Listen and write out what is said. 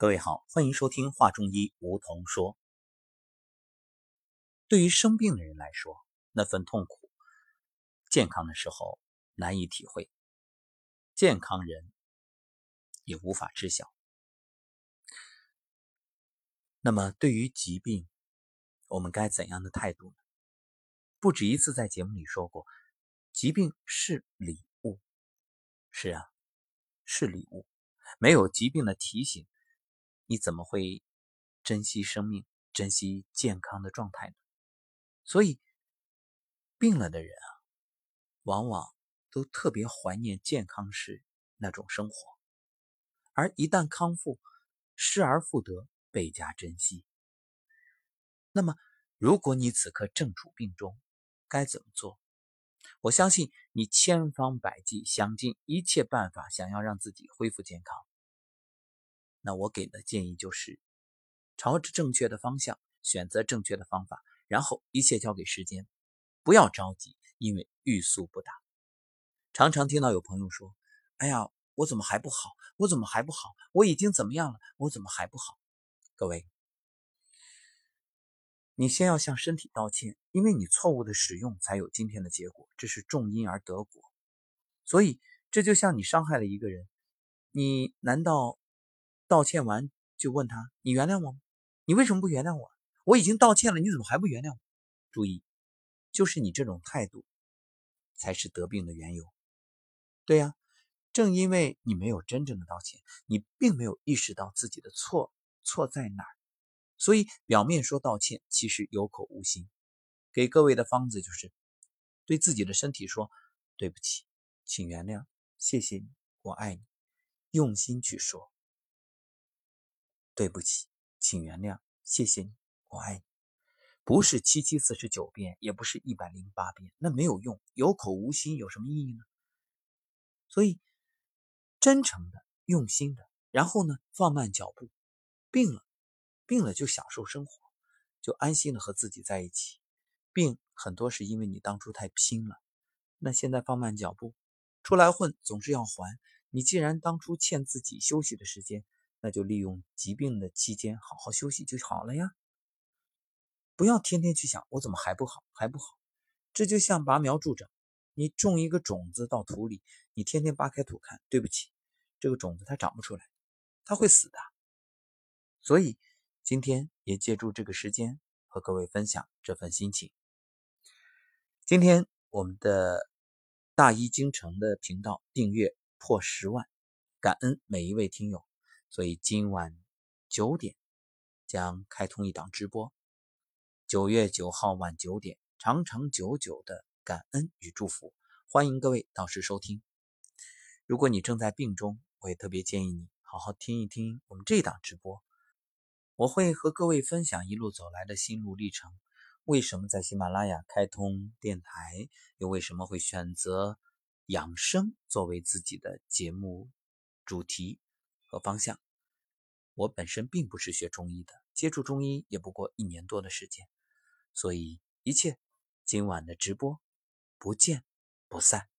各位好，欢迎收听《话中医》，梧桐说。对于生病的人来说，那份痛苦，健康的时候难以体会，健康人也无法知晓。那么，对于疾病，我们该怎样的态度呢？不止一次在节目里说过，疾病是礼物。是啊，是礼物。没有疾病的提醒。你怎么会珍惜生命、珍惜健康的状态呢？所以，病了的人啊，往往都特别怀念健康时那种生活，而一旦康复，失而复得，倍加珍惜。那么，如果你此刻正处病中，该怎么做？我相信你千方百计，想尽一切办法，想要让自己恢复健康。那我给的建议就是，朝着正确的方向，选择正确的方法，然后一切交给时间，不要着急，因为欲速不达。常常听到有朋友说：“哎呀，我怎么还不好？我怎么还不好？我已经怎么样了？我怎么还不好？”各位，你先要向身体道歉，因为你错误的使用才有今天的结果，这是种因而得果。所以这就像你伤害了一个人，你难道？道歉完就问他：“你原谅我吗？你为什么不原谅我？我已经道歉了，你怎么还不原谅我？”注意，就是你这种态度，才是得病的缘由。对呀，正因为你没有真正的道歉，你并没有意识到自己的错错在哪儿，所以表面说道歉，其实有口无心。给各位的方子就是，对自己的身体说：“对不起，请原谅，谢谢你，我爱你。”用心去说。对不起，请原谅，谢谢你，我爱你。不是七七四十九遍，也不是一百零八遍，那没有用，有口无心有什么意义呢？所以，真诚的、用心的，然后呢，放慢脚步。病了，病了就享受生活，就安心的和自己在一起。病很多是因为你当初太拼了，那现在放慢脚步，出来混总是要还。你既然当初欠自己休息的时间。那就利用疾病的期间好好休息就好了呀，不要天天去想我怎么还不好还不好，这就像拔苗助长，你种一个种子到土里，你天天扒开土看，对不起，这个种子它长不出来，它会死的。所以今天也借助这个时间和各位分享这份心情。今天我们的大医京城的频道订阅破十万，感恩每一位听友。所以今晚九点将开通一档直播，九月九号晚九点，长长久久的感恩与祝福，欢迎各位到时收听。如果你正在病中，我也特别建议你好好听一听我们这档直播，我会和各位分享一路走来的心路历程，为什么在喜马拉雅开通电台，又为什么会选择养生作为自己的节目主题。和方向，我本身并不是学中医的，接触中医也不过一年多的时间，所以一切今晚的直播不见不散。